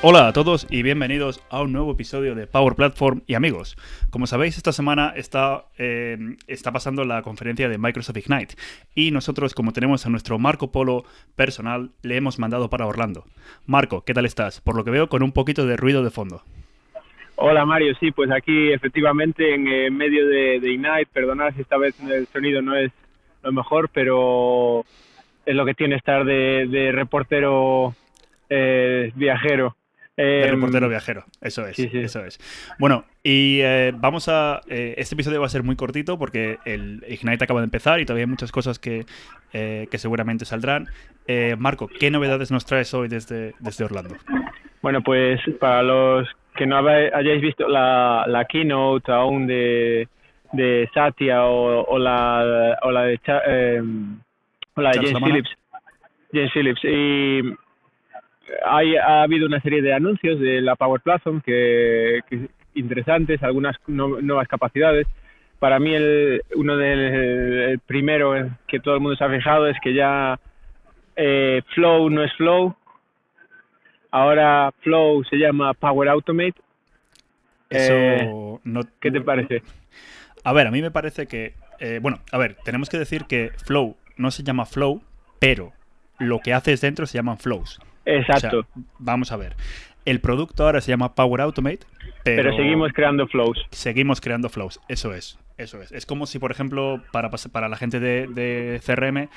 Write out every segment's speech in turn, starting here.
Hola a todos y bienvenidos a un nuevo episodio de Power Platform y amigos. Como sabéis, esta semana está, eh, está pasando la conferencia de Microsoft Ignite y nosotros, como tenemos a nuestro Marco Polo personal, le hemos mandado para Orlando. Marco, ¿qué tal estás? Por lo que veo, con un poquito de ruido de fondo. Hola Mario, sí, pues aquí efectivamente en eh, medio de, Ignite, perdonad si esta vez el sonido no es lo mejor, pero es lo que tiene estar de, reportero eh, viajero. De em, reportero viajero, eso es, eso es. Bueno, y eh, vamos a... Eh, este episodio va a ser muy cortito porque el Ignite acaba de empezar y todavía hay muchas cosas que, eh, que seguramente saldrán. Marco, ¿qué novedades nos traes hoy desde, desde Orlando? Bueno, pues para los que no hayáis visto la, la keynote aún de, de Satya o, la, o la de, em, o la de James Phillips. James Phillips. Y ha habido una serie de anuncios de la Power Platform que, interesantes, algunas nuevas capacidades. Para mí el, uno del primero que todo el mundo se ha fijado es que ya eh, Flow no es Flow, ahora Flow se llama Power Automate. Eh, ¿Qué te parece? A ver, a mí me parece que, eh, bueno, a ver, tenemos que decir que Flow no se llama Flow, pero lo que haces dentro se llaman flows. Exacto. vamos a ver. El producto ahora se llama Power Automate, pero, seguimos creando flows. Seguimos creando flows, eso es. Eso es. Es como si, por ejemplo, para, para la gente de, CRM,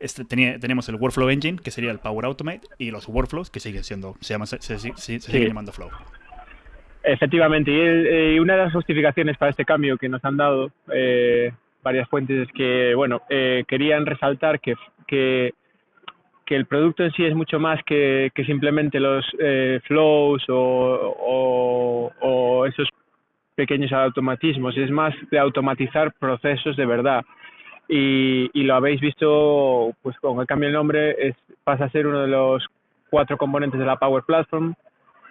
este, tenemos el Workflow Engine, que sería el Power Automate, y los workflows, que siguen siendo, se, llaman, se, siguen llamando Flow. Efectivamente, y, una de las justificaciones para este cambio que nos han dado eh, varias fuentes es que, bueno, eh, querían resaltar que, que que el producto en sí es mucho más que, simplemente los eh, flows o, esos pequeños automatismos, es más de automatizar procesos de verdad. Y, lo habéis visto, pues con el cambio de nombre, es, pasa a ser uno de los cuatro componentes de la Power Platform.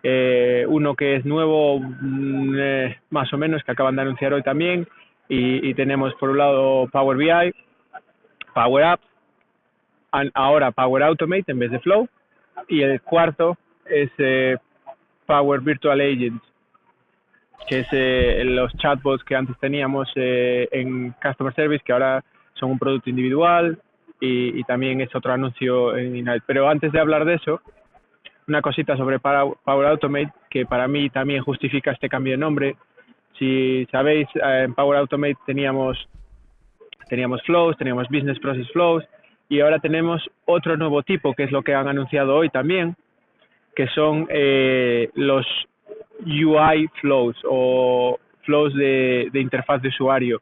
Eh, uno que es nuevo, mm, eh, más o menos, que acaban de anunciar hoy también. Y, y tenemos por un lado Power BI, Power Apps, ahora Power Automate en vez de Flow. Y el cuarto es eh, Power Virtual Agents, que es eh, los chatbots que antes teníamos eh, en Customer Service, que ahora son un producto individual y, también es otro anuncio en Ignite. Pero antes de hablar de eso, una cosita sobre Power Automate, que para mí también justifica este cambio de nombre. Si sabéis, en Power Automate teníamos, teníamos flows, teníamos business process flows, y ahora tenemos otro nuevo tipo, que es lo que han anunciado hoy también, que son eh, los UI flows o flows de, interfaz de usuario,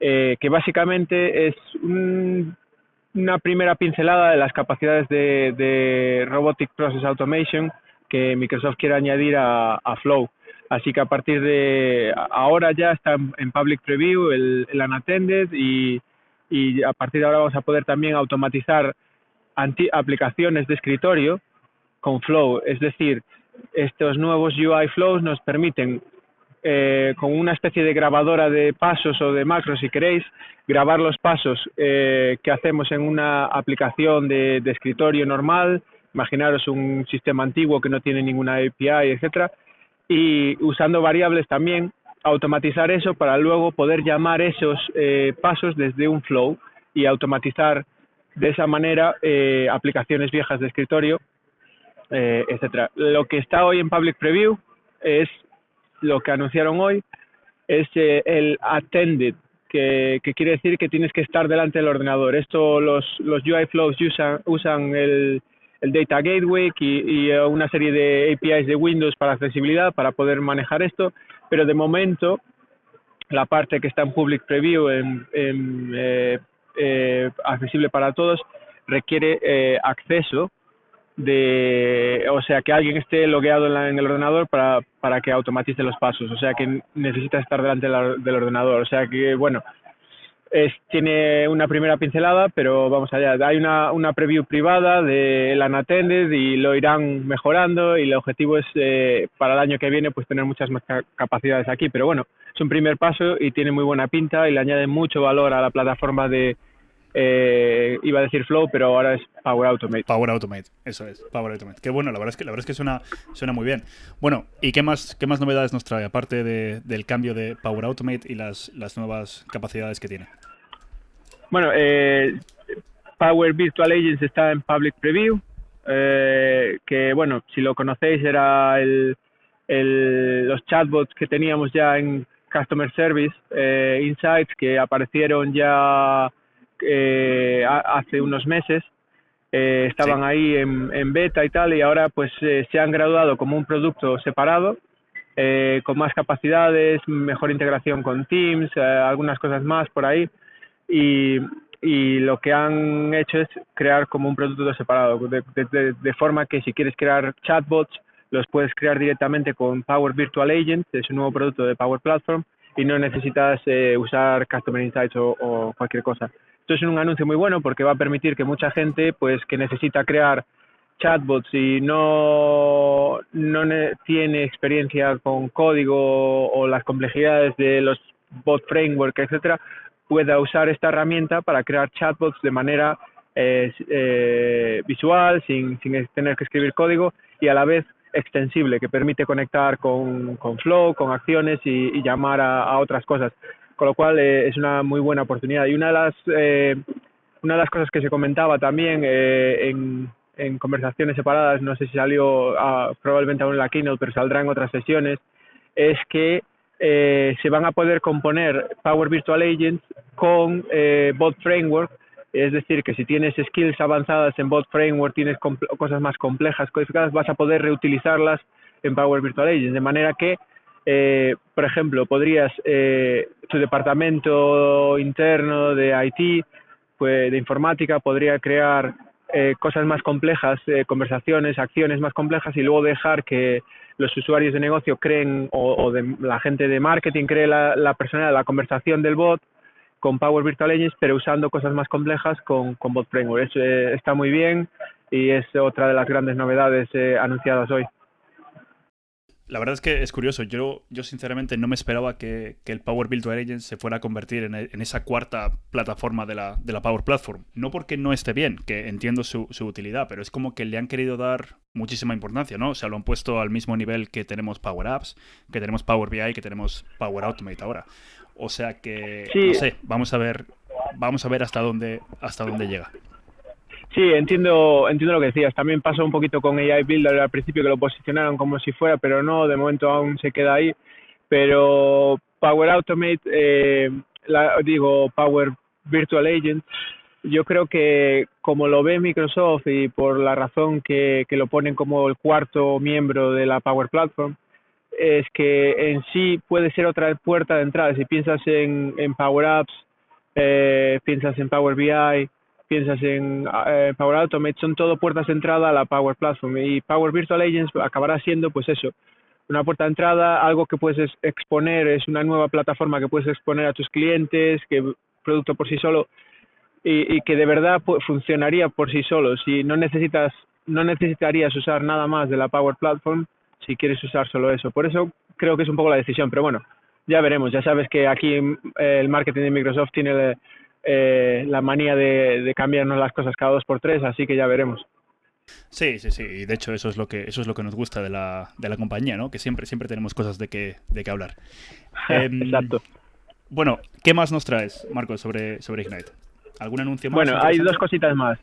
eh, que básicamente es una primera pincelada de las capacidades de, Robotic Process Automation que Microsoft quiere añadir a, Flow. Así que a partir de ahora ya está en, public preview el, el unattended y y a partir de ahora vamos a poder también automatizar aplicaciones de escritorio con Flow. Es decir, estos nuevos UI Flows nos permiten, eh, con una especie de grabadora de pasos o de macros, si queréis, grabar los pasos eh, que hacemos en una aplicación de, de, escritorio normal. Imaginaros un sistema antiguo que no tiene ninguna API, etcétera, y usando variables también automatizar eso para luego poder llamar esos eh, pasos desde un flow y automatizar de esa manera eh, aplicaciones viejas de escritorio, eh, etcétera. Lo que está hoy en Public Preview es lo que anunciaron hoy, es el attended, que, quiere decir que tienes que estar delante del ordenador. Esto los, los UI Flows usan, usan el, el Data Gateway y, y, una serie de APIs de Windows para accesibilidad para poder manejar esto pero de momento la parte que está en public preview, en, eh, eh, accesible para todos, requiere eh, acceso de, o sea, que alguien esté logueado en, el ordenador para, para, que automatice los pasos, o sea, que necesita estar delante del ordenador, o sea, que bueno, tiene una primera pincelada, pero vamos allá. Hay una, una preview privada de la y lo irán mejorando y el objetivo es eh, para el año que viene pues tener muchas más capacidades aquí. Pero bueno, es un primer paso y tiene muy buena pinta y le añade mucho valor a la plataforma de, eh, iba a decir Flow, pero ahora es Power Automate. Power Automate, eso es, Power Automate. Qué bueno, la verdad es que la verdad es que suena, suena muy bien. Bueno, ¿y qué más, qué más novedades nos trae, aparte de, del cambio de Power Automate y las, las nuevas capacidades que tiene? Bueno, eh, Power Virtual Agents está en Public Preview, eh, que bueno, si lo conocéis era el, el, los chatbots que teníamos ya en Customer Service eh, Insights que aparecieron ya eh, hace unos meses. Eh, estaban ahí en, beta y tal y ahora pues se han graduado como un producto separado con más capacidades, mejor integración con Teams, algunas cosas más por ahí y, y, lo que han hecho es crear como un producto separado de, de forma que si quieres crear chatbots los puedes crear directamente con Power Virtual Agent, es un nuevo producto de Power Platform, y no necesitas eh, usar Customer Insights o, cualquier cosa. Esto es un anuncio muy bueno porque va a permitir que mucha gente pues que necesita crear chatbots y no, no tiene experiencia con código o las complejidades de los bot framework, etcétera, pueda usar esta herramienta para crear chatbots de manera eh, eh, visual, sin, sin tener que escribir código y a la vez extensible que permite conectar con, con Flow, con acciones y, llamar a, otras cosas. Con lo cual eh, es una muy buena oportunidad. Y una de las, una de las cosas que se comentaba también en, en, conversaciones separadas, no sé si salió ah, probablemente aún en la keynote, pero saldrá en otras sesiones, es que se van a poder componer Power Virtual Agents con Bot Framework es decir, que si tienes skills avanzadas en Bot Framework, tienes cosas más complejas codificadas, vas a poder reutilizarlas en Power Virtual Agents. De manera que, eh, por ejemplo, podrías, eh, tu departamento interno de IT, pues, de informática, podría crear eh, cosas más complejas, conversaciones, acciones más complejas y luego dejar que los usuarios de negocio creen o, de la gente de marketing cree la, la personalidad, la conversación del bot con Power Virtual Agents, pero usando cosas más complejas con, con Bot Framework. Eso eh, está muy bien y es otra de las grandes novedades eh, anunciadas hoy. La verdad es que es curioso. Yo, yo sinceramente no me esperaba que, el Power Virtual Agents se fuera a convertir en, esa cuarta plataforma de la, de la, Power Platform. No porque no esté bien, que entiendo su, su, utilidad, pero es como que le han querido dar muchísima importancia, ¿no? O sea, lo han puesto al mismo nivel que tenemos Power Apps, que tenemos Power BI, que tenemos Power Automate ahora. O sea que, no sé, vamos a ver, vamos a ver hasta dónde, hasta dónde llega. Sí, entiendo, entiendo lo que decías. También pasó un poquito con AI Builder al principio que lo posicionaron como si fuera, pero no, de momento aún se queda ahí. Pero Power Automate, eh, la, digo Power Virtual Agent, yo creo que como lo ve Microsoft y por la razón que, que lo ponen como el cuarto miembro de la Power Platform, es que en sí puede ser otra puerta de entrada. Si piensas en, en Power Apps, eh, piensas en Power BI, piensas en eh, Power Automate, son todo puertas de entrada a la Power Platform. Y Power Virtual Agents acabará siendo, pues eso, una puerta de entrada, algo que puedes exponer, es una nueva plataforma que puedes exponer a tus clientes, que producto por sí solo y, y que de verdad funcionaría por sí solo. Si no necesitas, no necesitarías usar nada más de la Power Platform, si quieres usar solo eso. Por eso creo que es un poco la decisión, pero bueno, ya veremos. Ya sabes que aquí eh, el marketing de Microsoft tiene eh, la manía de, cambiarnos las cosas cada dos por tres, así que ya veremos. Sí, sí, sí. Y de hecho eso es lo que eso es lo que nos gusta de la, de la compañía, ¿no? Que siempre siempre tenemos cosas de que de que hablar. Em, Exacto. Bueno, ¿qué más nos traes, Marcos, sobre sobre Ignite? ¿Algún anuncio más? Bueno, hay dos cositas más.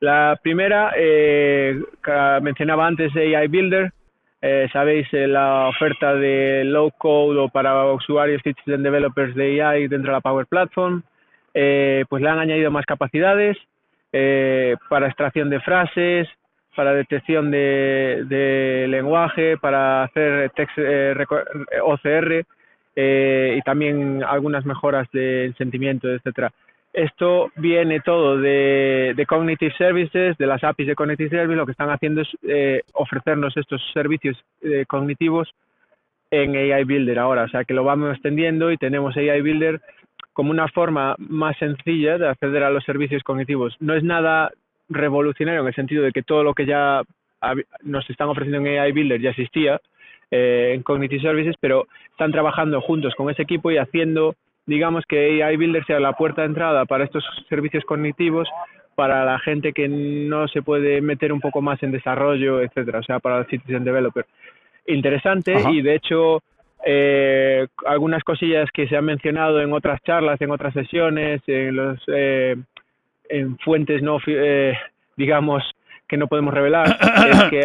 La primera, eh, mencionaba antes AI Builder, eh, sabéis eh, la oferta de low code o para usuarios citizen developers de AI dentro de la Power Platform, eh, pues le han añadido más capacidades para extracción de frases, para detección de, de lenguaje, para hacer text OCR y también algunas mejoras de sentimiento, etcétera. Esto viene todo de, Cognitive Services, de las APIs de Cognitive Services, lo que están haciendo es eh, ofrecernos estos servicios eh, cognitivos en AI Builder ahora, o sea que lo vamos extendiendo y tenemos AI Builder como una forma más sencilla de acceder a los servicios cognitivos. No es nada revolucionario en el sentido de que todo lo que ya nos están ofreciendo en AI Builder ya existía eh, en Cognitive Services, pero están trabajando juntos con ese equipo y haciendo digamos que AI Builder sea la puerta de entrada para estos servicios cognitivos para la gente que no se puede meter un poco más en desarrollo, etcétera, o sea, para el citizen developer. Interesante y de hecho eh, algunas cosillas que se han mencionado en otras charlas, en otras sesiones, en los eh, en fuentes no eh, digamos que no podemos revelar es que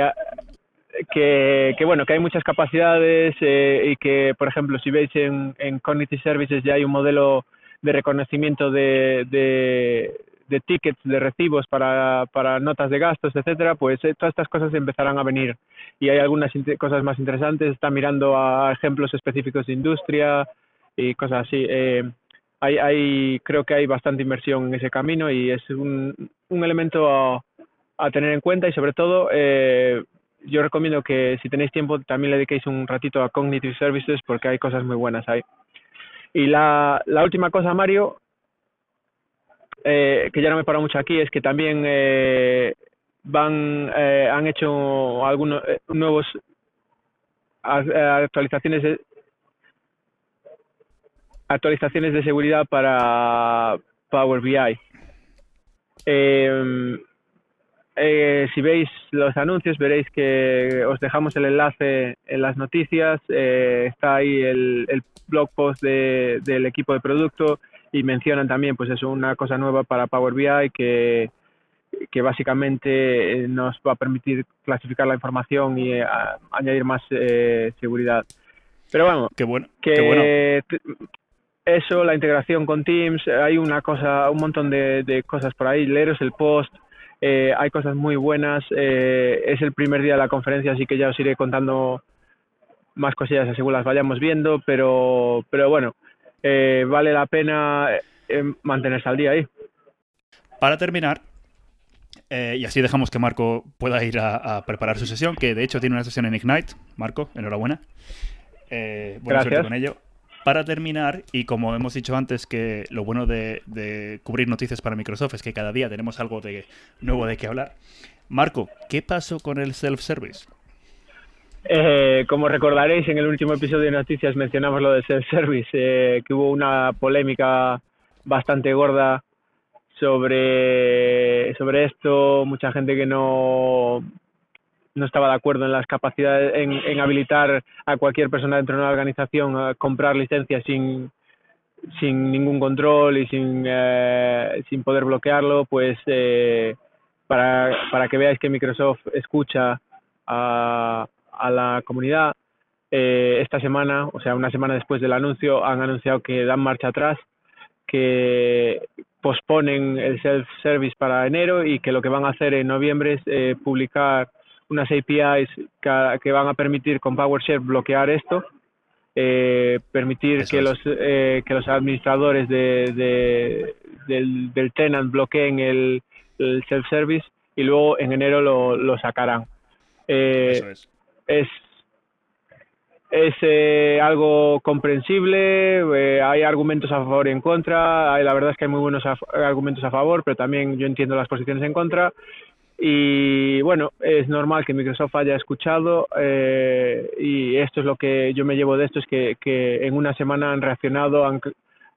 que, que, bueno, que hay muchas capacidades eh, y que, por ejemplo, si veis en, en Cognitive Services ya hay un modelo de reconocimiento de, de, tickets, de recibos para, para notas de gastos, etcétera, pues eh, todas estas cosas empezarán a venir. Y hay algunas cosas más interesantes, está mirando a ejemplos específicos de industria y cosas así. Eh, hay, hay, creo que hay bastante inversión en ese camino y es un, un elemento a, a tener en cuenta y sobre todo eh, yo recomiendo que si tenéis tiempo también le dediquéis un ratito a Cognitive Services porque hay cosas muy buenas ahí. Y la, la última cosa, Mario, eh, que ya no me paro mucho aquí, es que también eh, van eh, han hecho algunos eh, nuevos actualizaciones de, actualizaciones de seguridad para Power BI. Eh, eh, si veis los anuncios veréis que os dejamos el enlace en las noticias. Eh, está ahí el, el, blog post de, del equipo de producto y mencionan también pues eso, una cosa nueva para Power BI que, que básicamente eh, nos va a permitir clasificar la información y eh, a, añadir más eh, seguridad. Pero bueno, qué bueno, que qué bueno. eso, la integración con Teams, hay una cosa, un montón de, de cosas por ahí. Leeros el post, eh, hay cosas muy buenas. Eh, es el primer día de la conferencia, así que ya os iré contando más cosillas según las vayamos viendo, pero, pero bueno, eh, vale la pena eh, mantenerse al día ahí. Para terminar, eh, y así dejamos que Marco pueda ir a, a, preparar su sesión, que de hecho tiene una sesión en Ignite. Marco, enhorabuena. Eh, buena Gracias. suerte con ello. Para terminar, y como hemos dicho antes, que lo bueno de, cubrir noticias para Microsoft es que cada día tenemos algo de nuevo de qué hablar. Marco, ¿qué pasó con el self-service? Eh, como recordaréis, en el último episodio de Noticias mencionamos lo del self-service, eh, que hubo una polémica bastante gorda sobre, sobre esto, mucha gente que no, no estaba de acuerdo en las capacidades, en, en habilitar a cualquier persona dentro de una organización a comprar licencias sin, sin ningún control y sin, eh, sin poder bloquearlo, pues eh, para, para que veáis que Microsoft escucha a, a la comunidad, eh, esta semana, o sea, una semana después del anuncio, han anunciado que dan marcha atrás, que posponen el self-service para enero y que lo que van a hacer en noviembre es eh, publicar unas APIs que, que, van a permitir con PowerShare bloquear esto, eh, permitir que, es. los, eh, que los administradores de, de, del, del tenant bloqueen el, el self-service y luego en enero lo, lo sacarán. Eh, Eso es. es es eh, algo comprensible, eh, hay argumentos a favor y en contra, hay, la verdad es que hay muy buenos a, argumentos a favor, pero también yo entiendo las posiciones en contra y bueno, es normal que Microsoft haya escuchado eh, y esto es lo que yo me llevo de esto, es que, que en una semana han reaccionado han,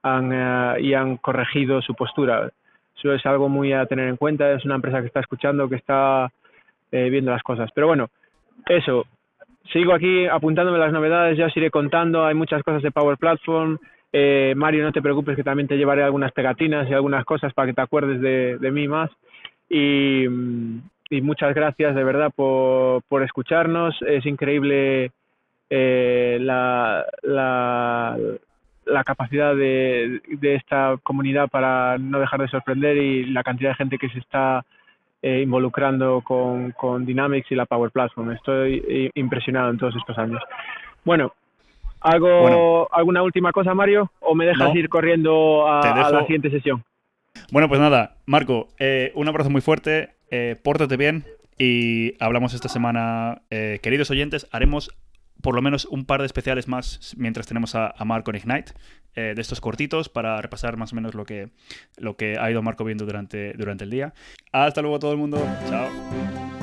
han, uh, y han corregido su postura. Eso es algo muy a tener en cuenta, es una empresa que está escuchando, que está eh, viendo las cosas. Pero bueno, eso, sigo aquí apuntándome las novedades, ya os iré contando, hay muchas cosas de Power Platform. Eh, Mario, no te preocupes que también te llevaré algunas pegatinas y algunas cosas para que te acuerdes de, de mí más. Y, y, muchas gracias de verdad por, por escucharnos. Es increíble eh, la, la, la, capacidad de, de esta comunidad para no dejar de sorprender y la cantidad de gente que se está eh, involucrando con, con, Dynamics y la Power Platform. Estoy impresionado en todos estos años. Bueno, ¿algo, bueno. ¿alguna última cosa, Mario? ¿O me dejas no, ir corriendo a, a, la siguiente sesión? Bueno, pues nada, Marco, eh, un abrazo muy fuerte, eh, pórtate bien y hablamos esta semana, eh, queridos oyentes, haremos por lo menos un par de especiales más mientras tenemos a, Marco en Ignite, eh, de estos cortitos, para repasar más o menos lo que, lo que ha ido Marco viendo durante, durante el día. Hasta luego todo el mundo, chao.